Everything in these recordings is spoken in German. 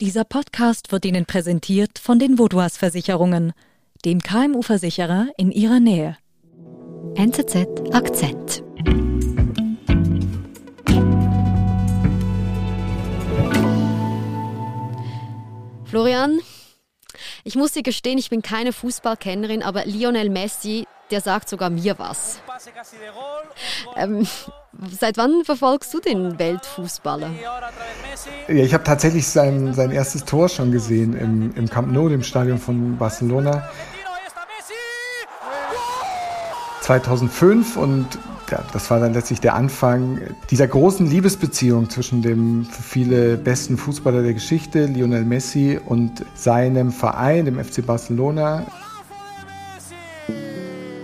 Dieser Podcast wird Ihnen präsentiert von den Vodouas Versicherungen, dem KMU-Versicherer in Ihrer Nähe. NZZ Akzent. Florian, ich muss dir gestehen, ich bin keine Fußballkennerin, aber Lionel Messi, der sagt sogar mir was. Ähm, seit wann verfolgst du den Weltfußballer? Ja, ich habe tatsächlich sein, sein erstes Tor schon gesehen im, im Camp Nou, dem Stadion von Barcelona. 2005 und ja, das war dann letztlich der Anfang dieser großen Liebesbeziehung zwischen dem für viele besten Fußballer der Geschichte, Lionel Messi, und seinem Verein, dem FC Barcelona.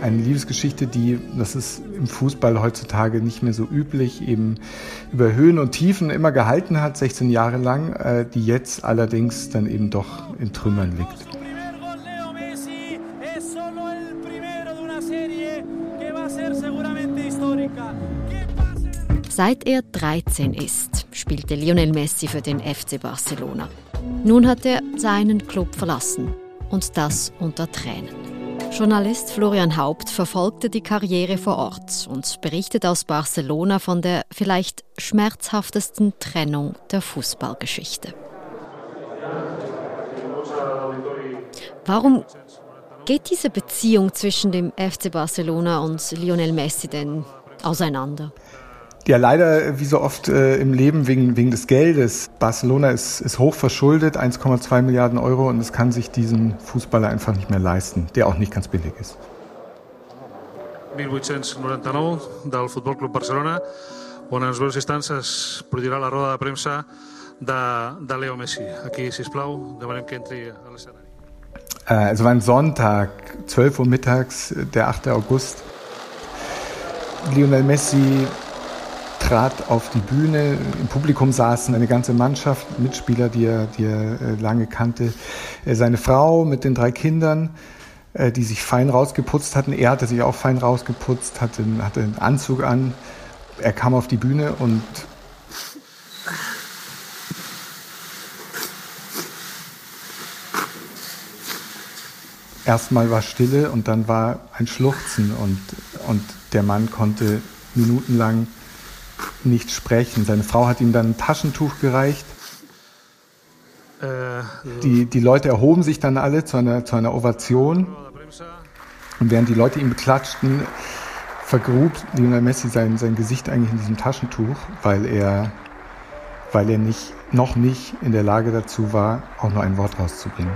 Eine Liebesgeschichte, die, das ist im Fußball heutzutage nicht mehr so üblich, eben über Höhen und Tiefen immer gehalten hat, 16 Jahre lang, äh, die jetzt allerdings dann eben doch in Trümmern liegt. Seit er 13 ist, spielte Lionel Messi für den FC Barcelona. Nun hat er seinen Club verlassen und das unter Tränen. Journalist Florian Haupt verfolgte die Karriere vor Ort und berichtet aus Barcelona von der vielleicht schmerzhaftesten Trennung der Fußballgeschichte. Warum geht diese Beziehung zwischen dem FC Barcelona und Lionel Messi denn auseinander? Ja, leider wie so oft äh, im Leben wegen, wegen des Geldes. Barcelona ist, ist hoch verschuldet, 1,2 Milliarden Euro, und es kann sich diesen Fußballer einfach nicht mehr leisten, der auch nicht ganz billig ist. 1899 del Futbol Club Barcelona, on en els breus instants es produirà la roda de premsa de, de Leo Messi. Aquí, sisplau, demanem que entri a l'escenari. Äh, also war ein Sonntag, 12 Uhr mittags, der 8. August. Lionel Messi trat auf die Bühne. Im Publikum saßen eine ganze Mannschaft, Mitspieler, die er, die er äh, lange kannte. Äh, seine Frau mit den drei Kindern, äh, die sich fein rausgeputzt hatten. Er hatte sich auch fein rausgeputzt, hatte, hatte einen Anzug an. Er kam auf die Bühne und erstmal war Stille und dann war ein Schluchzen und, und der Mann konnte minutenlang nicht sprechen. Seine Frau hat ihm dann ein Taschentuch gereicht. Die, die Leute erhoben sich dann alle zu einer, zu einer Ovation. Und während die Leute ihn beklatschten, vergrub Lionel Messi sein, sein Gesicht eigentlich in diesem Taschentuch, weil er, weil er nicht, noch nicht in der Lage dazu war, auch nur ein Wort rauszubringen.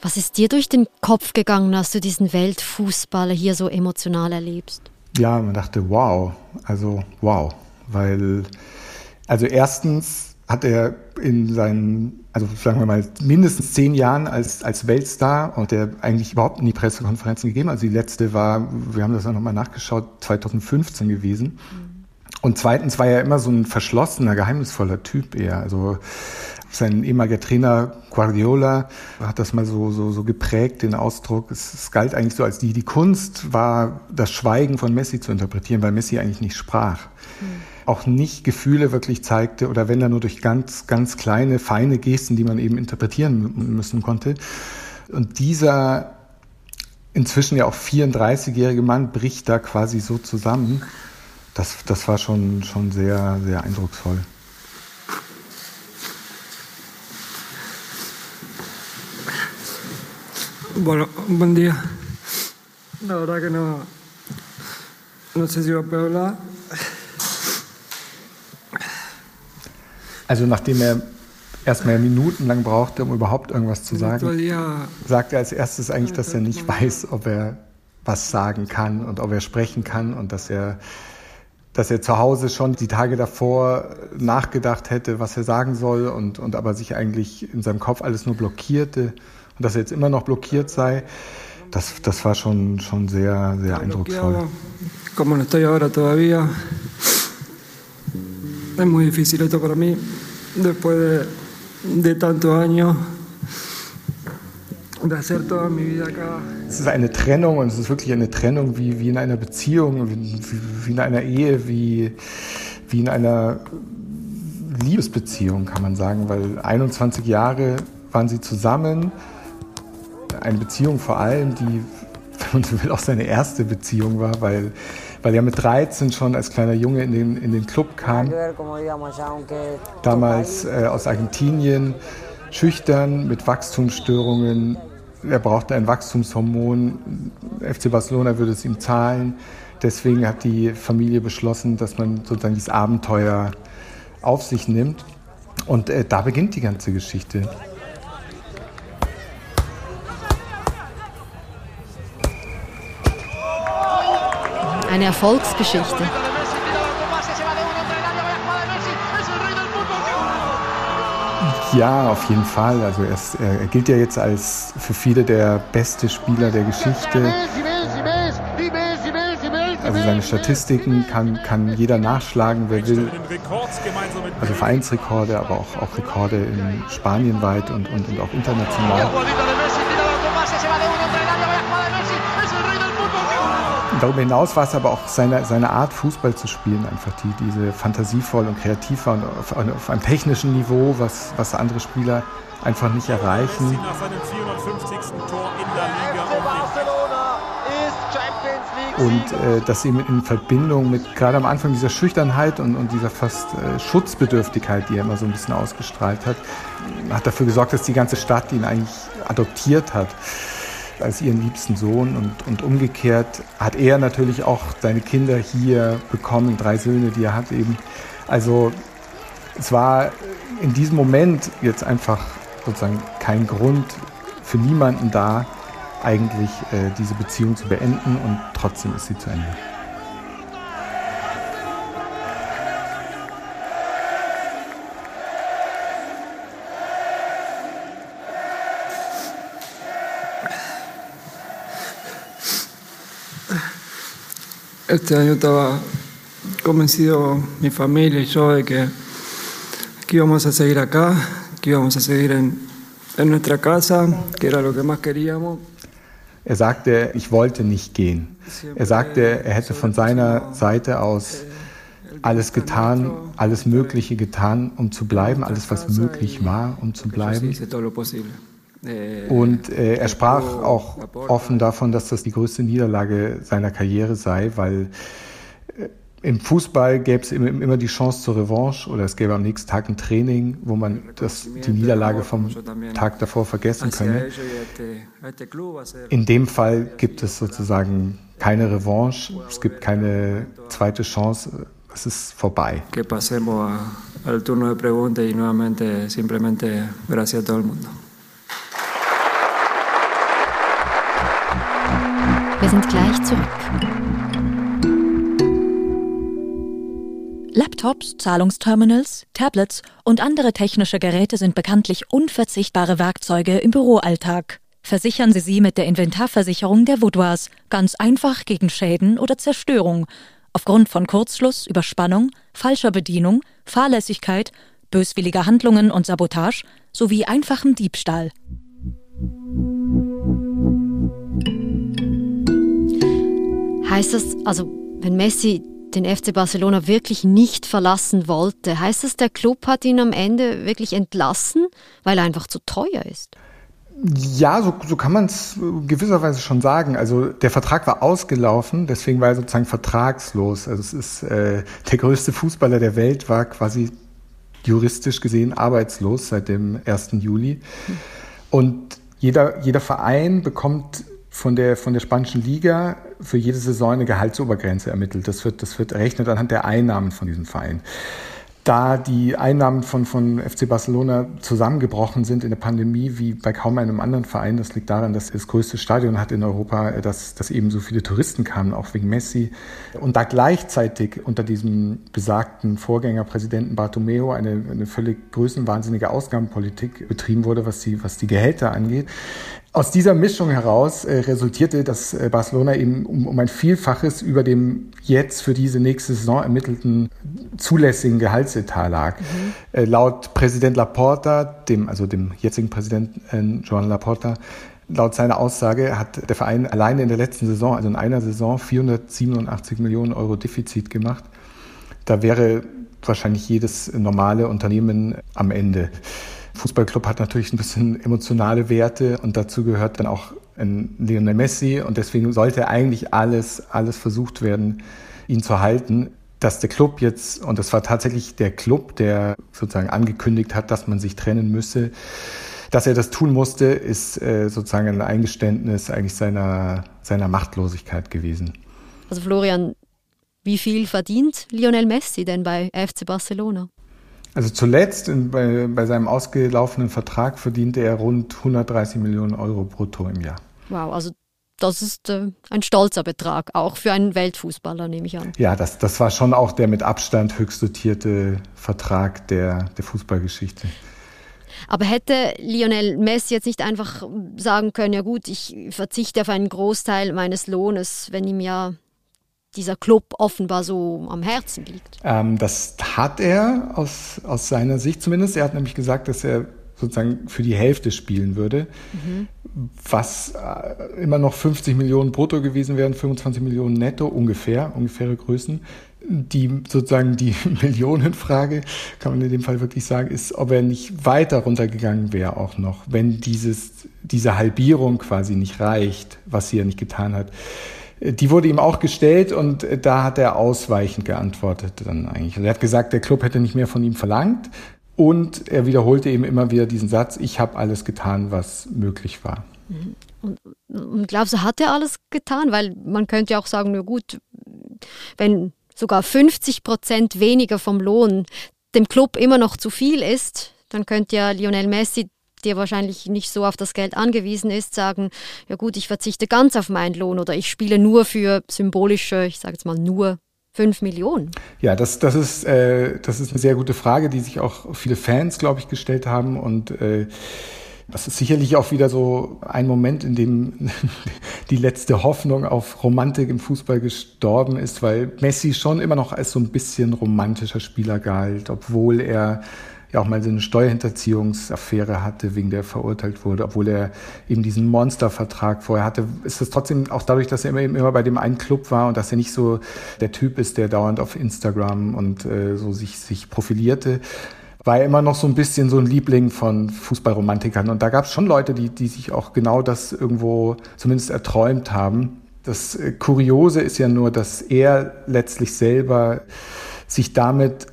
Was ist dir durch den Kopf gegangen, als du diesen Weltfußballer hier so emotional erlebst? Ja, man dachte, wow, also wow, weil, also erstens hat er in seinen, also sagen wir mal, mindestens zehn Jahren als, als Weltstar und der eigentlich überhaupt nie Pressekonferenzen gegeben. Also die letzte war, wir haben das auch nochmal nachgeschaut, 2015 gewesen. Mhm. Und zweitens war er immer so ein verschlossener, geheimnisvoller Typ eher. Also sein ehemaliger Trainer Guardiola hat das mal so, so, so geprägt, den Ausdruck. Es, es galt eigentlich so als die, die Kunst war, das Schweigen von Messi zu interpretieren, weil Messi eigentlich nicht sprach. Mhm. Auch nicht Gefühle wirklich zeigte oder wenn er nur durch ganz, ganz kleine, feine Gesten, die man eben interpretieren müssen konnte. Und dieser inzwischen ja auch 34-jährige Mann bricht da quasi so zusammen. Das, das war schon, schon sehr, sehr eindrucksvoll. Bueno, buen día. La verdad que no, no sé si va a poder hablar. Also nachdem er erstmal minutenlang brauchte, um überhaupt irgendwas zu sagen, sagt er als erstes eigentlich, dass er nicht weiß, ob er was sagen kann und ob er sprechen kann und dass er dass er zu Hause schon die Tage davor nachgedacht hätte, was er sagen soll und, und aber sich eigentlich in seinem Kopf alles nur blockierte und dass er jetzt immer noch blockiert sei, das, das war schon, schon sehr, sehr eindrucksvoll. Como no estoy ahora todavía, es muy difícil esto para mí, después de, de tantos años. Es ist eine Trennung und es ist wirklich eine Trennung wie, wie in einer Beziehung, wie, wie in einer Ehe, wie, wie in einer Liebesbeziehung, kann man sagen, weil 21 Jahre waren sie zusammen. Eine Beziehung vor allem, die, wenn man so will, auch seine erste Beziehung war, weil, weil er mit 13 schon als kleiner Junge in den, in den Club kam. Damals äh, aus Argentinien, schüchtern, mit Wachstumsstörungen, er brauchte ein Wachstumshormon. FC Barcelona würde es ihm zahlen. Deswegen hat die Familie beschlossen, dass man sozusagen dieses Abenteuer auf sich nimmt. Und äh, da beginnt die ganze Geschichte. Eine Erfolgsgeschichte. Ja, auf jeden Fall. Also er, ist, er, gilt ja jetzt als für viele der beste Spieler der Geschichte. Also seine Statistiken kann, kann jeder nachschlagen, wer will. Also Vereinsrekorde, aber auch, auch Rekorde in Spanien weit und, und, und auch international. Darüber hinaus war es aber auch seine, seine Art, Fußball zu spielen, einfach die, diese fantasievoll und kreativ war und auf, auf einem technischen Niveau, was, was andere Spieler einfach nicht erreichen. Und äh, das eben in Verbindung mit gerade am Anfang dieser Schüchternheit und, und dieser fast äh, Schutzbedürftigkeit, die er immer so ein bisschen ausgestrahlt hat, hat dafür gesorgt, dass die ganze Stadt ihn eigentlich adoptiert hat als ihren liebsten Sohn und, und umgekehrt hat er natürlich auch seine Kinder hier bekommen, drei Söhne, die er hat eben. Also es war in diesem Moment jetzt einfach sozusagen kein Grund für niemanden da, eigentlich äh, diese Beziehung zu beenden und trotzdem ist sie zu Ende. Este año estaba convencido mi familia y yo de que, que íbamos a seguir acá, que íbamos a seguir en, en nuestra casa, que era lo que más queríamos. Er sagte, ich wollte nicht gehen. Er sagte, er hätte von seiner Seite aus alles getan, alles Mögliche getan, um zu bleiben, alles, was möglich war, um zu bleiben. Und äh, er sprach auch offen davon, dass das die größte Niederlage seiner Karriere sei, weil äh, im Fußball gäbe es immer die Chance zur Revanche oder es gäbe am nächsten Tag ein Training, wo man das, die Niederlage vom Tag davor vergessen könne. In dem Fall gibt es sozusagen keine Revanche, es gibt keine zweite Chance, es ist vorbei. Que pasemos al turno de preguntas y nuevamente simplemente gracias a todo el mundo. Wir sind gleich zurück. Laptops, Zahlungsterminals, Tablets und andere technische Geräte sind bekanntlich unverzichtbare Werkzeuge im Büroalltag. Versichern Sie sie mit der Inventarversicherung der Vaudoise ganz einfach gegen Schäden oder Zerstörung aufgrund von Kurzschluss, Überspannung, falscher Bedienung, Fahrlässigkeit, böswilliger Handlungen und Sabotage sowie einfachem Diebstahl. Heißt das, also wenn Messi den FC Barcelona wirklich nicht verlassen wollte, heißt das, der Club hat ihn am Ende wirklich entlassen, weil er einfach zu teuer ist? Ja, so, so kann man es gewisserweise schon sagen. Also der Vertrag war ausgelaufen, deswegen war er sozusagen vertragslos. Also es ist äh, der größte Fußballer der Welt war quasi juristisch gesehen arbeitslos seit dem 1. Juli. Und jeder, jeder Verein bekommt von der, von der spanischen Liga für jede Saison eine Gehaltsobergrenze ermittelt. Das wird, das wird errechnet anhand der Einnahmen von diesem Verein. Da die Einnahmen von, von FC Barcelona zusammengebrochen sind in der Pandemie wie bei kaum einem anderen Verein, das liegt daran, dass das größte Stadion hat in Europa, dass, dass eben so viele Touristen kamen, auch wegen Messi. Und da gleichzeitig unter diesem besagten Vorgängerpräsidenten Bartomeo eine, eine völlig größenwahnsinnige Ausgabenpolitik betrieben wurde, was die, was die Gehälter angeht, aus dieser Mischung heraus äh, resultierte, dass äh, Barcelona eben um, um, ein Vielfaches über dem jetzt für diese nächste Saison ermittelten zulässigen Gehaltsetat lag. Mhm. Äh, laut Präsident Laporta, dem, also dem jetzigen Präsidenten äh, Joan Laporta, Laut seiner Aussage hat der Verein alleine in der letzten Saison, also in einer Saison, 487 Millionen Euro Defizit gemacht. Da wäre wahrscheinlich jedes normale Unternehmen am Ende. Fußballclub hat natürlich ein bisschen emotionale Werte und dazu gehört dann auch ein Lionel Messi und deswegen sollte eigentlich alles, alles versucht werden, ihn zu halten. Dass der Club jetzt, und das war tatsächlich der Club, der sozusagen angekündigt hat, dass man sich trennen müsse, dass er das tun musste, ist äh, sozusagen ein Eingeständnis eigentlich seiner, seiner Machtlosigkeit gewesen. Also Florian, wie viel verdient Lionel Messi denn bei FC Barcelona? Also zuletzt in, bei, bei seinem ausgelaufenen Vertrag verdiente er rund 130 Millionen Euro brutto im Jahr. Wow, also das ist äh, ein stolzer Betrag, auch für einen Weltfußballer, nehme ich an. Ja, das, das war schon auch der mit Abstand höchst dotierte Vertrag der, der Fußballgeschichte. Aber hätte Lionel Messi jetzt nicht einfach sagen können, ja gut, ich verzichte auf einen Großteil meines Lohnes, wenn ihm ja dieser Club offenbar so am Herzen liegt? Ähm, das hat er aus, aus seiner Sicht zumindest. Er hat nämlich gesagt, dass er sozusagen für die Hälfte spielen würde, mhm. was äh, immer noch 50 Millionen brutto gewesen wären, 25 Millionen netto ungefähr, ungefähre Größen. Die sozusagen die Millionenfrage, kann man in dem Fall wirklich sagen, ist, ob er nicht weiter runtergegangen wäre auch noch, wenn dieses, diese Halbierung quasi nicht reicht, was sie ja nicht getan hat. Die wurde ihm auch gestellt und da hat er ausweichend geantwortet dann eigentlich. Also er hat gesagt, der Club hätte nicht mehr von ihm verlangt, und er wiederholte eben immer wieder diesen Satz, ich habe alles getan, was möglich war. Und, und glaubst du, hat er alles getan? Weil man könnte ja auch sagen, na gut, wenn sogar 50 Prozent weniger vom Lohn dem Club immer noch zu viel ist, dann könnte ja Lionel Messi, der wahrscheinlich nicht so auf das Geld angewiesen ist, sagen, ja gut, ich verzichte ganz auf meinen Lohn oder ich spiele nur für symbolische, ich sage jetzt mal nur 5 Millionen? Ja, das, das, ist, äh, das ist eine sehr gute Frage, die sich auch viele Fans, glaube ich, gestellt haben. Und äh, das ist sicherlich auch wieder so ein Moment, in dem die letzte Hoffnung auf Romantik im Fußball gestorben ist, weil Messi schon immer noch als so ein bisschen romantischer Spieler galt, obwohl er ja auch mal so eine Steuerhinterziehungsaffäre hatte, wegen der er verurteilt wurde, obwohl er eben diesen Monstervertrag vorher hatte, ist es trotzdem auch dadurch, dass er immer, immer bei dem einen Club war und dass er nicht so der Typ ist, der dauernd auf Instagram und äh, so sich, sich profilierte, war er immer noch so ein bisschen so ein Liebling von Fußballromantikern. Und da gab es schon Leute, die, die sich auch genau das irgendwo zumindest erträumt haben. Das äh, Kuriose ist ja nur, dass er letztlich selber sich damit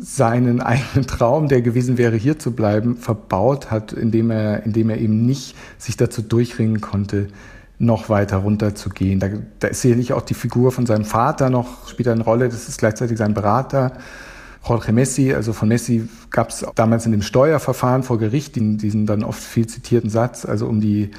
seinen eigenen Traum, der gewesen wäre, hier zu bleiben, verbaut hat, indem er, indem er eben nicht sich dazu durchringen konnte, noch weiter runterzugehen. Da, da ist sicherlich auch die Figur von seinem Vater noch, spielt eine Rolle, das ist gleichzeitig sein Berater. Jorge Messi, also von Messi gab es damals in dem Steuerverfahren vor Gericht diesen, diesen dann oft viel zitierten Satz, also um die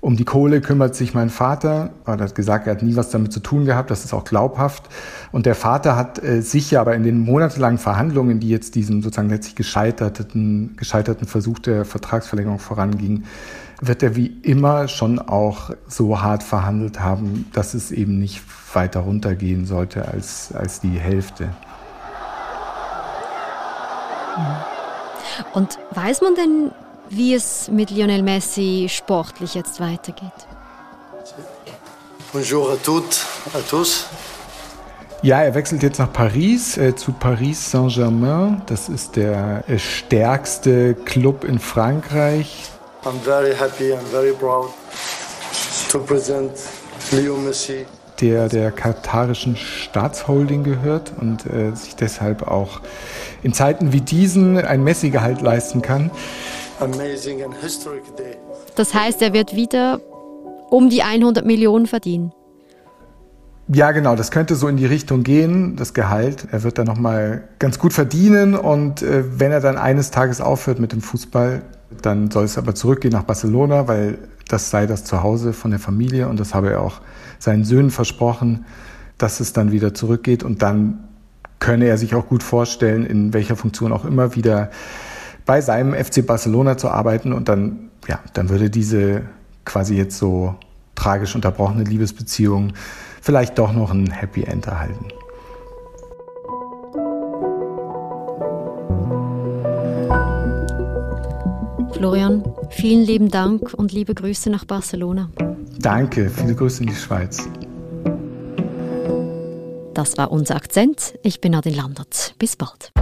um die Kohle kümmert sich mein Vater. Er hat gesagt, er hat nie was damit zu tun gehabt. Das ist auch glaubhaft. Und der Vater hat äh, sicher aber in den monatelangen Verhandlungen, die jetzt diesem sozusagen letztlich gescheiterten, gescheiterten Versuch der Vertragsverlängerung voranging, wird er wie immer schon auch so hart verhandelt haben, dass es eben nicht weiter runtergehen sollte als, als die Hälfte. Und weiß man denn, wie es mit Lionel Messi sportlich jetzt weitergeht. Bonjour à toutes, à tous. Ja, er wechselt jetzt nach Paris, äh, zu Paris Saint-Germain. Das ist der äh, stärkste Club in Frankreich. I'm very happy and very proud to present Leo Messi. Der der katarischen Staatsholding gehört und äh, sich deshalb auch in Zeiten wie diesen ein Messi-Gehalt leisten kann. Das heißt, er wird wieder um die 100 Millionen verdienen. Ja, genau, das könnte so in die Richtung gehen, das Gehalt. Er wird dann nochmal ganz gut verdienen und äh, wenn er dann eines Tages aufhört mit dem Fußball, dann soll es aber zurückgehen nach Barcelona, weil das sei das Zuhause von der Familie und das habe er auch seinen Söhnen versprochen, dass es dann wieder zurückgeht und dann könne er sich auch gut vorstellen, in welcher Funktion auch immer wieder bei seinem FC Barcelona zu arbeiten und dann, ja, dann würde diese quasi jetzt so tragisch unterbrochene Liebesbeziehung vielleicht doch noch ein Happy End erhalten. Florian, Vielen lieben Dank und liebe Grüße nach Barcelona. Danke, viele Grüße in die Schweiz. Das war unser Akzent. Ich bin Nadine Landert. Bis bald.